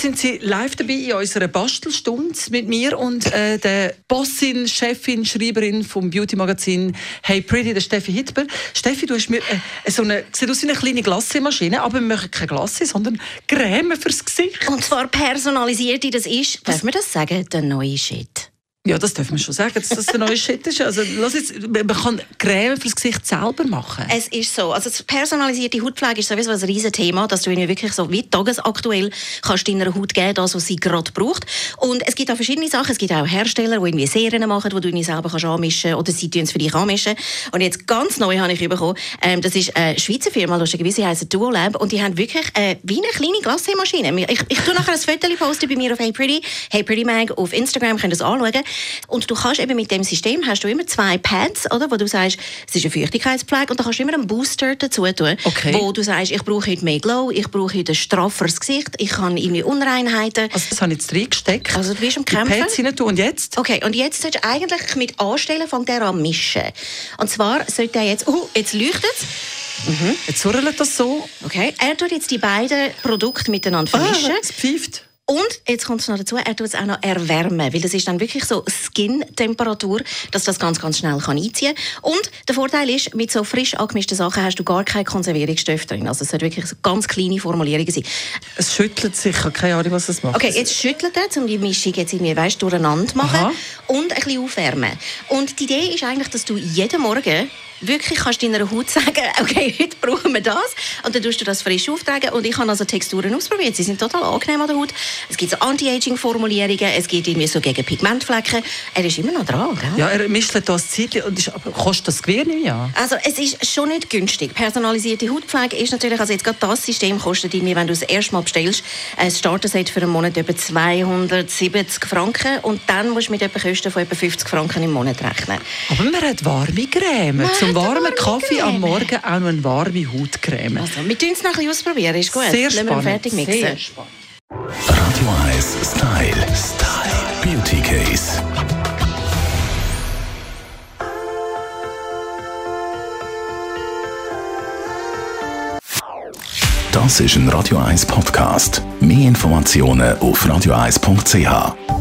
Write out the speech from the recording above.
Sind Sie live dabei in unserer Bastelstunde mit mir und äh, der Bossin, Chefin, Schreiberin vom Beauty-Magazin Hey Pretty, der Steffi Hitber. Steffi, du hast mir äh, so eine, sieht aus wie eine kleine Glassemaschine, aber wir machen keine Glasse, sondern Creme fürs Gesicht. Und zwar personalisierte, das ist, darf man das sagen, der neue Shit. Ja, das dürfen wir schon sagen, dass das der neue Shit ist. Also, lass jetzt, man kann Creme fürs Gesicht selber machen. Es ist so. Also, personalisierte Hautpflege ist sowieso ein riesen Thema, dass du wirklich so wie tagesaktuell kannst deiner Haut geben, das, was sie gerade braucht. Und es gibt auch verschiedene Sachen. Es gibt auch Hersteller, die irgendwie Serien machen, die du irgendwie selber kannst anmischen oder sie tun es für dich anmischen. Und jetzt ganz neu habe ich bekommen, ähm, das ist eine Schweizer Firma, lustigerweise, sie heisst Duolab und die haben wirklich äh, wie eine kleine Glacé-Maschine. Ich, ich tue nachher ein Foto bei mir auf Hey Pretty, Hey Pretty Mag auf Instagram, könnt ihr das anschauen. Und du kannst eben mit dem System hast du immer zwei Pads, oder, wo du sagst, es ist eine Feuchtigkeitspflege und da kannst du immer einen Booster dazu tun, Okay. wo du sagst, ich brauche heute mehr Glow, ich brauche heute ein strafferes Gesicht, ich habe irgendwie Unreinheiten. Also, das habe ich jetzt reingesteckt. Also, du bist am Die Kämpfen. Pads rein tun. Und jetzt? Okay, und jetzt solltest du eigentlich mit Anstellen von der an mischen. Und zwar sollte er jetzt, oh, jetzt leuchtet es. Jetzt surrelt das so. Okay, er tut jetzt die beiden Produkte miteinander Ah, vermischen. es pfeift. Und jetzt kommt es noch dazu, er tut es auch noch erwärmen, weil das ist dann wirklich so Skin-Temperatur, dass das ganz, ganz schnell kann einziehen kann. Und der Vorteil ist, mit so frisch angemischten Sachen hast du gar keine Konservierungsstoffe drin. Also es sollte wirklich so ganz kleine Formulierungen sein. Es schüttelt sich. Keine Ahnung, was es macht. Okay, jetzt schüttelt er, um die Mischung jetzt irgendwie, weißt, durcheinander zu machen Aha. und ein bisschen aufwärmen. Und die Idee ist eigentlich, dass du jeden Morgen wirklich kannst deiner Haut sagen, okay, heute brauchen wir das und dann tust du das frisch auftragen und ich habe also Texturen ausprobiert, sie sind total angenehm an der Haut. Es gibt so Anti-Aging-Formulierungen, es gibt irgendwie so gegen Pigmentflecken. Er ist immer noch dran, gell? Ja, er mischt da ein Zeitchen und ist, kostet das Gewehr nicht, ja? Also es ist schon nicht günstig. Personalisierte Hautpflege ist natürlich, also jetzt gerade das System kostet irgendwie, wenn du es erst mal bestellst, ein Starter-Set für einen Monat etwa 270 Franken und dann musst du mit etwa Kosten von etwa 50 Franken im Monat rechnen. Aber man hat warme Creme. Man Zum warmen warme Kaffee Creme. am Morgen auch noch eine warme Hautcreme. Also, wir tun es noch ein bisschen ausprobieren, ist gut. Sehr Lassen spannend. fertig mixen. Sehr spannend. 1 Style. Style. Beauty Case. Das ist ein Radio 1 Podcast. Mehr Informationen auf radio1.ch.